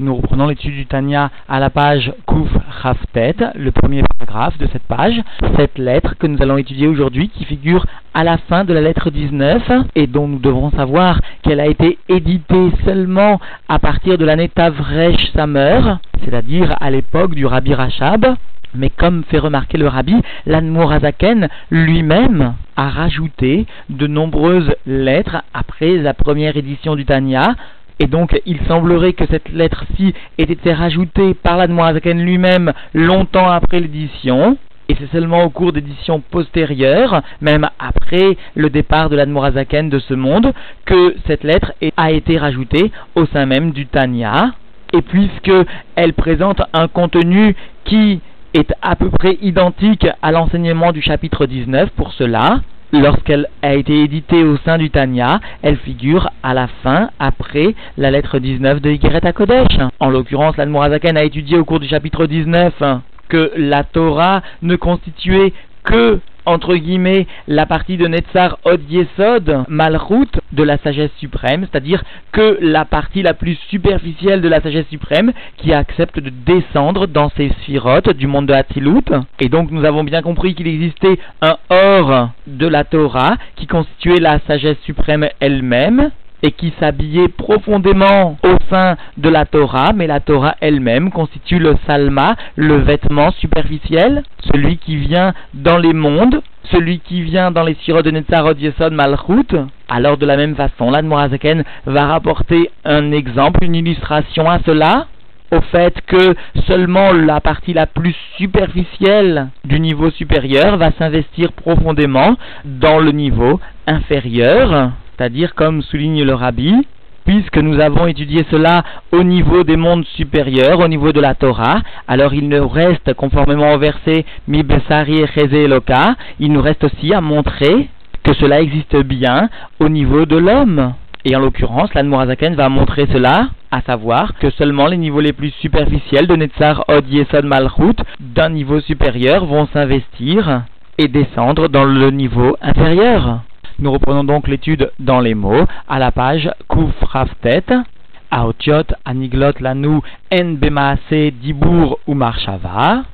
Nous reprenons l'étude du Tanya à la page Kouf Raftet, le premier paragraphe de cette page. Cette lettre que nous allons étudier aujourd'hui qui figure à la fin de la lettre 19 et dont nous devrons savoir qu'elle a été éditée seulement à partir de l'année Tavresh Samer, c'est-à-dire à, l'époque du Rabbi Rachab. Mais comme fait remarquer le rabbi, l'Anmorazaken lui-même a rajouté de nombreuses lettres après la première édition du Tanya et donc, il semblerait que cette lettre-ci ait été rajoutée par l'Admorazaken lui-même longtemps après l'édition. Et c'est seulement au cours d'éditions postérieures, même après le départ de l'Admorazaken de ce monde, que cette lettre a été rajoutée au sein même du Tanya. Et puisque elle présente un contenu qui est à peu près identique à l'enseignement du chapitre 19 pour cela, lorsqu'elle a été éditée au sein du Tanya, elle figure à la fin, après la lettre 19 de Yigeret Kodesh. En l'occurrence, l'Admorazaken a étudié au cours du chapitre 19 que la Torah ne constituait que entre guillemets, la partie de Netzar Od Yesod, Malchut, de la sagesse suprême, c'est-à-dire que la partie la plus superficielle de la sagesse suprême, qui accepte de descendre dans ces sphirotes du monde de Hatzilut. Et donc nous avons bien compris qu'il existait un or de la Torah qui constituait la sagesse suprême elle-même, et qui s'habillait profondément au sein de la Torah, mais la Torah elle-même constitue le salma, le vêtement superficiel, celui qui vient dans les mondes, celui qui vient dans les sirops de Netzarot Yesod Malchut. Alors de la même façon, l'Admorazaken va rapporter un exemple, une illustration à cela, au fait que seulement la partie la plus superficielle du niveau supérieur va s'investir profondément dans le niveau inférieur c'est-à-dire comme souligne le rabbi, puisque nous avons étudié cela au niveau des mondes supérieurs, au niveau de la Torah, alors il nous reste, conformément au verset Mi Besari Eloka, il nous reste aussi à montrer que cela existe bien au niveau de l'homme. Et en l'occurrence, l'Anmorazaken va montrer cela, à savoir que seulement les niveaux les plus superficiels de Netzar Od Yesod Malchut d'un niveau supérieur vont s'investir et descendre dans le niveau inférieur. Nous reprenons donc l'étude dans les mots à la page Kufraftet. Aotiot, Aniglot, Lanou, En Bemaase, Dibour ou Marshava.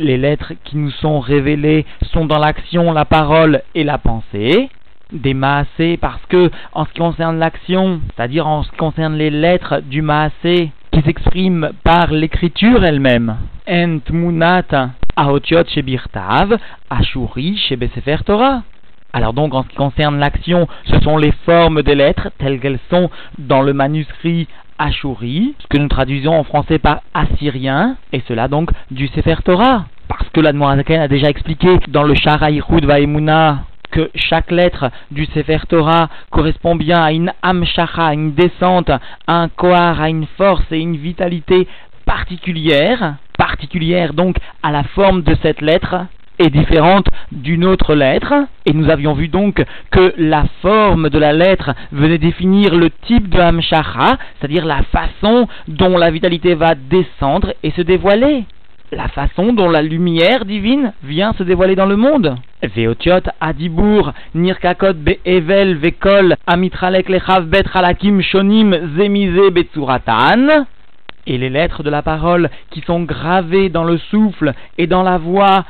Les lettres qui nous sont révélées sont dans l'action, la parole et la pensée. Des maasé parce que, en ce qui concerne l'action, c'est-à-dire en ce qui concerne les lettres du maasé qui s'expriment par l'écriture elle-même, Ent Munat, Aotiot Shebirtav, Ashuri Shebesefer Torah. Alors donc en ce qui concerne l'action, ce sont les formes des lettres telles qu'elles sont dans le manuscrit Ashuri, ce que nous traduisons en français par assyrien, et cela donc du Sefer Torah. Parce que l'Admorazaken a déjà expliqué dans le Sharaïchud Vaimuna que chaque lettre du Sefer Torah correspond bien à une amshacha, une descente, un kohar, à une force et une vitalité particulière, particulière donc à la forme de cette lettre, est différente d'une autre lettre, et nous avions vu donc que la forme de la lettre venait définir le type de Hamshacha, c'est-à-dire la façon dont la vitalité va descendre et se dévoiler. La façon dont la lumière divine vient se dévoiler dans le monde. Veotiot Adibur Nirkakot Be'evel Vekol Amitralek Lechav Bet Halakim Shonim Zemize Betsuratan et les lettres de la parole qui sont gravées dans le souffle et dans la voix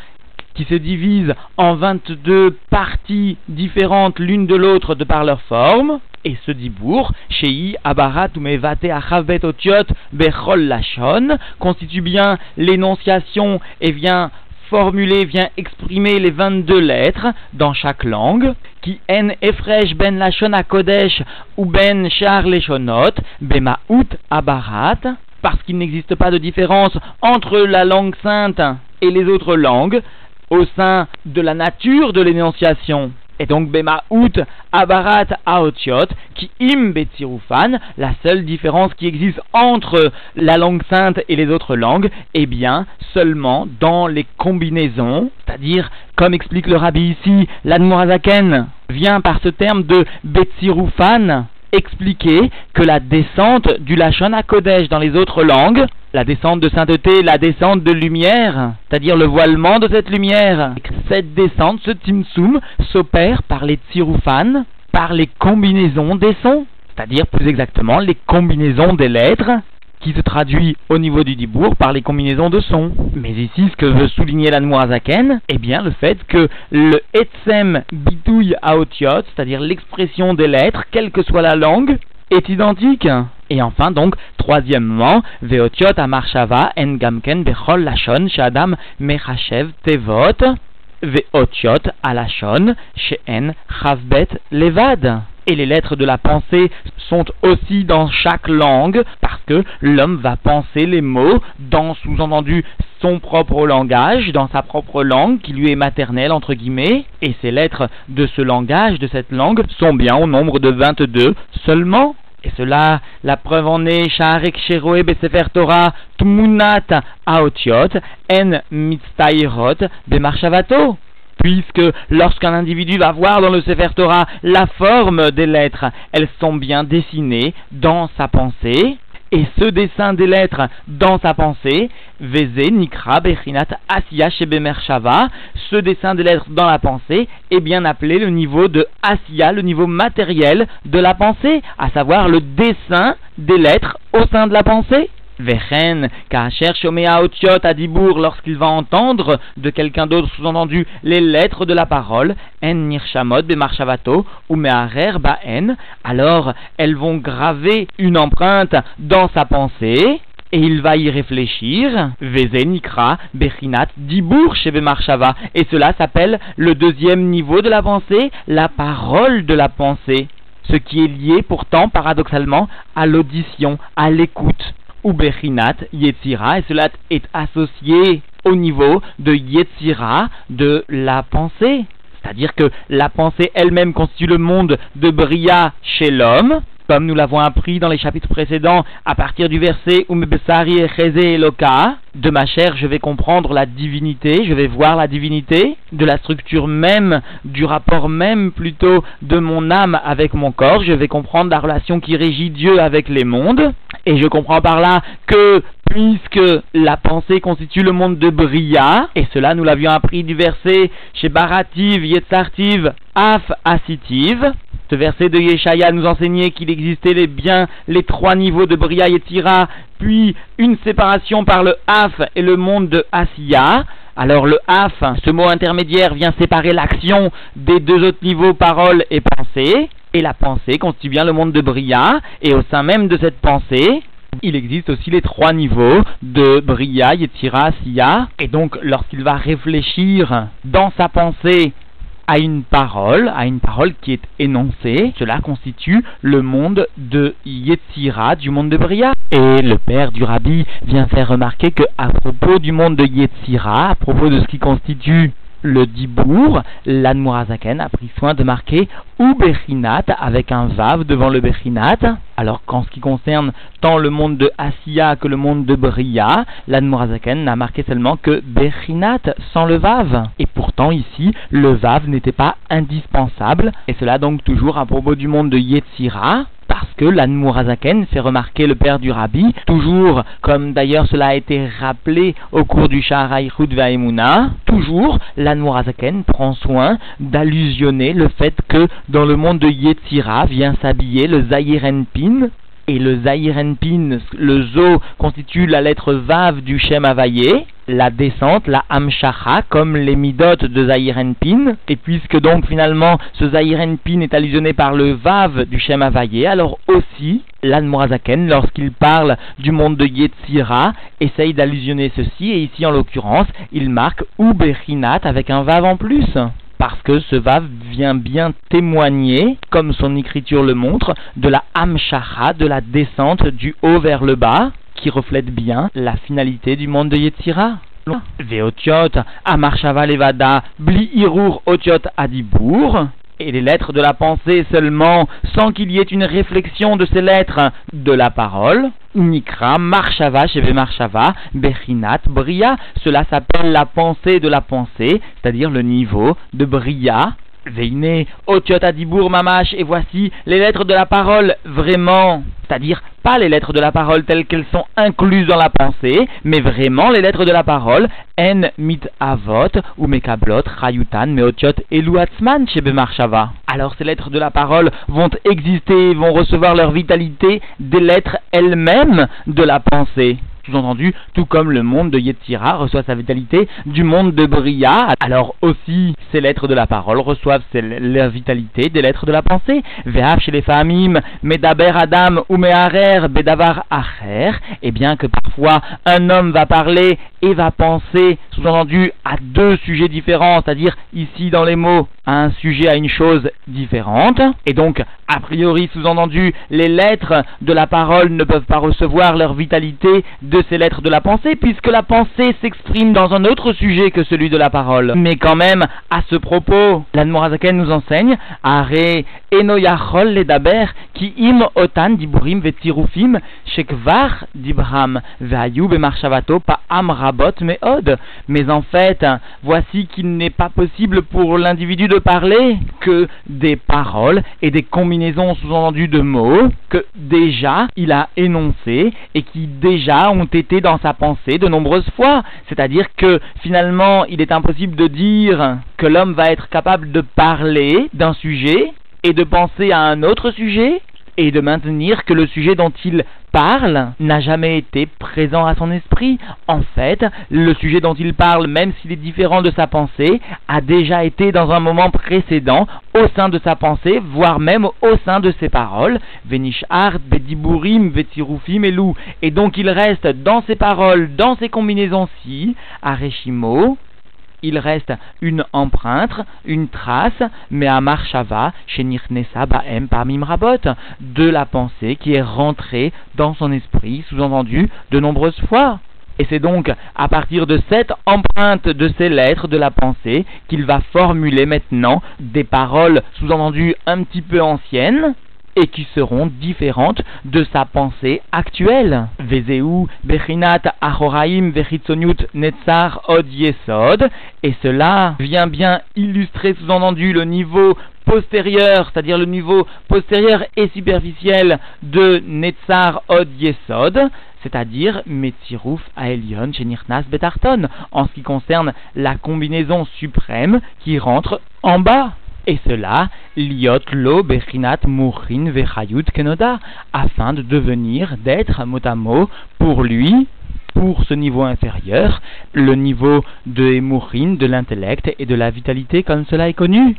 qui se divisent en 22 parties différentes l'une de l'autre de par leur forme, et ce dibour, Shei Abarat ou Mevate Achavet Otiot Bechol Lachon, constitue bien l'énonciation et vient formuler, vient exprimer les 22 lettres dans chaque langue, qui en efresh ben lachon kodesh ou ben char leshonot, bemaout abarat, parce qu'il n'existe pas de différence entre la langue sainte et les autres langues, au sein de la nature de l'énonciation. Et donc Bemaout Abarat Aotiot, qui im Betsirufan, la seule différence qui existe entre la langue sainte et les autres langues, est bien seulement dans les combinaisons, c'est-à-dire, comme explique le rabbi ici, l'Admorazaken vient par ce terme de Betsirufan, expliquer que la descente du Lachon Kodesh dans les autres langues, la descente de sainteté, la descente de lumière, c'est-à-dire le voilement de cette lumière, cette descente, ce timsum, s'opère par les tsiroufan, par les combinaisons des sons, c'est-à-dire plus exactement les combinaisons des lettres qui se traduit au niveau du dibour par les combinaisons de sons. Mais ici, ce que veut souligner l'Anmoazaken, eh bien le fait que le etsem bitouille aotiot, c'est-à-dire l'expression des lettres, quelle que soit la langue, est identique. Et enfin, donc, troisièmement, Veotiot Amarshava En Gamken Bechol Lashon Shadam Mechachev Tevot Veotiot Alashon Sheen Chavbet Levad. Et les lettres de la pensée sont aussi dans chaque langue parce que l'homme va penser les mots dans sous-entendu son propre langage, dans sa propre langue qui lui est maternelle entre guillemets. Et ces lettres de ce langage, de cette langue, sont bien au nombre de 22 seulement. Et cela, la preuve en est, Sha'arek Sheroe Besefer Torah Tmunat Aotiot En Mitztairot Bemarshavato puisque lorsqu'un individu va voir dans le Sefer Torah la forme des lettres, elles sont bien dessinées dans sa pensée, et ce dessin des lettres dans sa pensée, Veze, Nikra, Bechinat, Asiya, Shava, ce dessin des lettres dans la pensée est bien appelé le niveau de Asiya, le niveau matériel de la pensée, à savoir le dessin des lettres au sein de la pensée. Vechen, Kacher Shomea Otiot Adibour, lorsqu'il va entendre de quelqu'un d'autre, sous-entendu les lettres de la parole, En Nirshamot Bemarshavato, ou Mearer Baen, alors elles vont graver une empreinte dans sa pensée, et il va y réfléchir, Veze Nikra, Bechinat, Dibour chez Bemarshava, et cela s'appelle le deuxième niveau de la pensée, la parole de la pensée, ce qui est lié pourtant paradoxalement à l'audition, à l'écoute ou Bechinat Yetzira, et cela est associé au niveau de Yetzira, de la pensée. C'est-à-dire que la pensée elle-même constitue le monde de Bria chez l'homme, comme nous l'avons appris dans les chapitres précédents, à partir du verset Umebesari et Eloka, de ma chair je vais comprendre la divinité, je vais voir la divinité, de la structure même, du rapport même plutôt de mon âme avec mon corps, je vais comprendre la relation qui régit Dieu avec les mondes, et je comprends par là que puisque la pensée constitue le monde de Bria, et cela nous l'avions appris du verset chez Barativ, Yetzartiv, Af, Asitiv, ce verset de Yeshaya nous enseignait qu'il existait les bien les trois niveaux de Bria et Tira, puis une séparation par le Af et le monde de Asiya. Alors le Af, ce mot intermédiaire, vient séparer l'action des deux autres niveaux, parole et pensée. Et la pensée constitue bien le monde de Bria, et au sein même de cette pensée, il existe aussi les trois niveaux de Bria, Yetzira, Asiya. Et donc, lorsqu'il va réfléchir dans sa pensée à une parole, à une parole qui est énoncée. Cela constitue le monde de Yetzira, du monde de Bria. Et le père du rabbi vient faire remarquer que à propos du monde de Yetzira, à propos de ce qui constitue le Dibour, l'Anmurazaken a pris soin de marquer ou avec un Vav devant le Bechinat. Alors qu'en ce qui concerne tant le monde de Asiya que le monde de Bria, l'Anmurazaken n'a marqué seulement que Bechinat sans le Vav. Et pourtant ici, le Vav n'était pas indispensable. Et cela donc toujours à propos du monde de Yetzira parce que l'Anmurazaken fait remarquer le père du rabbi, toujours comme d'ailleurs cela a été rappelé au cours du Shaharai Vaimuna, toujours l'Anmurazaken prend soin d'allusionner le fait que dans le monde de Yetzira vient s'habiller le Zayirenpin, et le Zayirenpin, le Zo, constitue la lettre Vav du Shem Havayé, la descente, la Hamshacha, comme les Midot de Zayirenpin. Et puisque donc finalement ce Zayirenpin est allusionné par le Vav du Shem Havayé, alors aussi l'Anmorazaken, lorsqu'il parle du monde de Yetzira, essaye d'allusionner ceci, et ici en l'occurrence, il marque Uberinat avec un Vav en plus parce que ce Vav vient bien témoigner, comme son écriture le montre, de la Hamshacha, de la descente du haut vers le bas, qui reflète bien la finalité du monde de Yetzira. Veotiot, Amarshava Levada, Bli Otiot Adibour, et les lettres de la pensée seulement, sans qu'il y ait une réflexion de ces lettres de la parole. Nikra, Marshava, Sheve Marshava, Bechinat, Bria. Cela s'appelle la pensée de la pensée, c'est-à-dire le niveau de Bria, Veine, Otiot Adibour Mamash, et voici les lettres de la parole vraiment, c'est-à-dire pas les lettres de la parole telles qu'elles sont incluses dans la pensée, mais vraiment les lettres de la parole, En mit avot, ou mekablot, rayutan, meotiot, et luatzman chez Bemarshava. Alors ces lettres de la parole vont exister, vont recevoir leur vitalité des lettres elles-mêmes de la pensée sous-entendu, tout comme le monde de Yetzira reçoit sa vitalité du monde de Bria, alors aussi ces lettres de la parole reçoivent la vitalité des lettres de la pensée. Ve'af chez les famim, Medaber Adam ou Bedavar Acher, et bien que parfois un homme va parler et va penser, sous-entendu, à deux sujets différents, c'est-à-dire ici dans les mots, à un sujet, à une chose différente, et donc, a priori, sous-entendu, les lettres de la parole ne peuvent pas recevoir leur vitalité de ces lettres de la pensée, puisque la pensée s'exprime dans un autre sujet que celui de la parole. Mais quand même, à ce propos, l'Admorazaken nous enseigne, Are enoyachol ledaber, ki im otan diburim vetirufim, shekvar dibram, pa amrabot meod. Mais en fait, voici qu'il n'est pas possible pour l'individu de parler que des paroles et des combinaisons sous-entendues de mots que déjà il a énoncés et qui déjà ont été dans sa pensée de nombreuses fois. C'est-à-dire que finalement, il est impossible de dire que l'homme va être capable de parler d'un sujet et de penser à un autre sujet et de maintenir que le sujet dont il parle n'a jamais été présent à son esprit. En fait, le sujet dont il parle, même s'il est différent de sa pensée, a déjà été dans un moment précédent au sein de sa pensée, voire même au sein de ses paroles. Venishart, Bediburim, Vetirufim Elou. Et donc il reste dans ses paroles, dans ses combinaisons-ci, Areshimo, il reste une empreinte, une trace, mais à Marshava, chez Nirnesa Baem parmi Mrabot, de la pensée qui est rentrée dans son esprit, sous-entendu, de nombreuses fois. Et c'est donc à partir de cette empreinte de ces lettres de la pensée qu'il va formuler maintenant des paroles sous-entendues un petit peu anciennes, et qui seront différentes de sa pensée actuelle. Vezeu, Bechinat, Ahoraim, Vechitzoniut, Netzar, Od Yesod, et cela vient bien illustrer sous-entendu le niveau postérieur, c'est-à-dire le niveau postérieur et superficiel de Netzar Od Yesod, c'est-à-dire Metziruf Aelion Chenirnas Betarton, en ce qui concerne la combinaison suprême qui rentre en bas. Et cela, liot lo bechinat murin vechayut kenoda, afin de devenir, d'être mot à mot, pour lui, pour ce niveau inférieur, le niveau de Mourin, de l'intellect et de la vitalité comme cela est connu.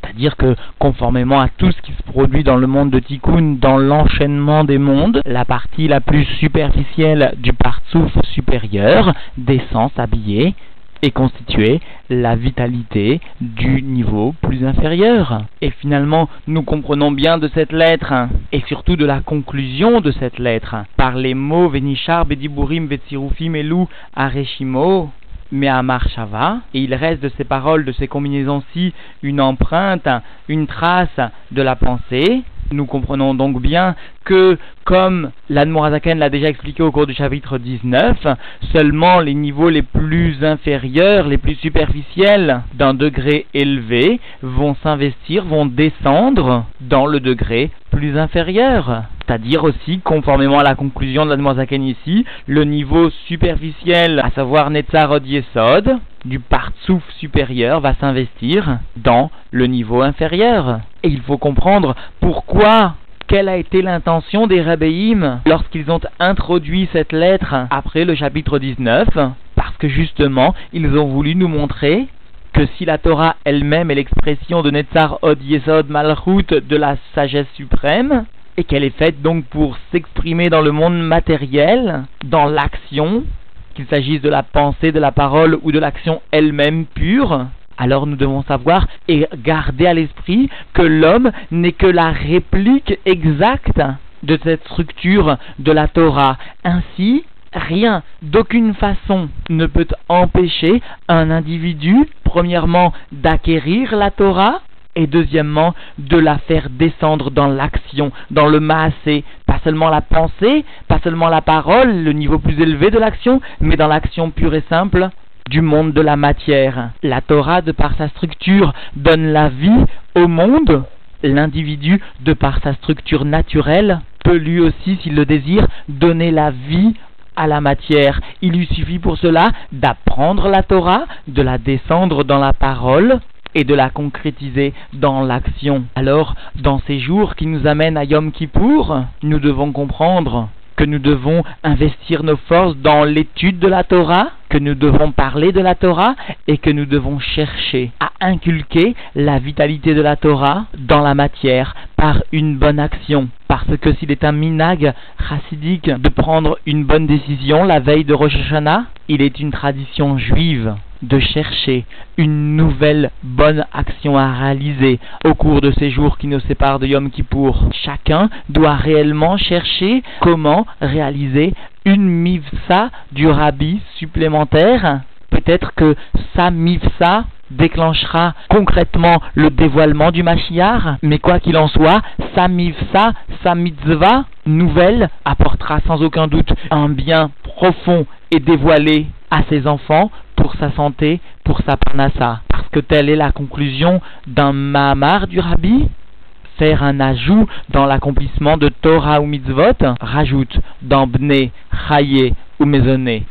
C'est-à-dire que, conformément à tout ce qui se produit dans le monde de Tikkun, dans l'enchaînement des mondes, la partie la plus superficielle du partsouf supérieur descend s'habiller est constituée la vitalité du niveau plus inférieur. Et finalement, nous comprenons bien de cette lettre, et surtout de la conclusion de cette lettre, par les mots Venishar, Bediburim, Vetsirufim, Elou, Areshimo, Mehamar Shava, et il reste de ces paroles, de ces combinaisons-ci, une empreinte, une trace de la pensée, nous comprenons donc bien que, comme l'Admorazaken l'a déjà expliqué au cours du chapitre 19, seulement les niveaux les plus inférieurs, les plus superficiels d'un degré élevé vont s'investir, vont descendre dans le degré plus inférieur. C'est-à-dire aussi, conformément à la conclusion de l'Admorazaken ici, le niveau superficiel, à savoir Netzarod Yesod, du partsouf supérieur va s'investir dans le niveau inférieur. Et il faut comprendre pourquoi quelle a été l'intention des rabbéim lorsqu'ils ont introduit cette lettre après le chapitre 19 Parce que justement, ils ont voulu nous montrer que si la Torah elle-même est l'expression de Netzar Od Yesod Malchut de la sagesse suprême, et qu'elle est faite donc pour s'exprimer dans le monde matériel, dans l'action, qu'il s'agisse de la pensée, de la parole ou de l'action elle-même pure, alors nous devons savoir et garder à l'esprit que l'homme n'est que la réplique exacte de cette structure de la Torah. Ainsi, rien, d'aucune façon, ne peut empêcher un individu, premièrement, d'acquérir la Torah, et deuxièmement de la faire descendre dans l'action, dans le maasé, pas seulement la pensée, pas seulement la parole, le niveau plus élevé de l'action, mais dans l'action pure et simple du monde de la matière. La Torah, de par sa structure, donne la vie au monde. L'individu, de par sa structure naturelle, peut lui aussi, s'il le désire, donner la vie à la matière. Il lui suffit pour cela d'apprendre la Torah, de la descendre dans la parole et de la concrétiser dans l'action. Alors, dans ces jours qui nous amènent à Yom Kippour, nous devons comprendre que nous devons investir nos forces dans l'étude de la Torah, que nous devons parler de la Torah et que nous devons chercher à inculquer la vitalité de la Torah dans la matière par une bonne action. Parce que s'il est un minag chassidique de prendre une bonne décision la veille de Rosh Hashanah, il est une tradition juive de chercher une nouvelle bonne action à réaliser au cours de ces jours qui nous séparent de Yom Kippour. Chacun doit réellement chercher comment réaliser une mivsa du rabbi supplémentaire. Peut-être que sa mivsa déclenchera concrètement le dévoilement du Mashiach, mais quoi qu'il en soit, sa mivsa, sa mitzvah nouvelle apportera sans aucun doute un bien profond et dévoilé à ses enfants pour sa santé, pour sa parnassa. Parce que telle est la conclusion d'un Mahamar du Rabbi. Faire un ajout dans l'accomplissement de Torah ou mitzvot, rajoute dans Bne, Chaye ou Maisonné.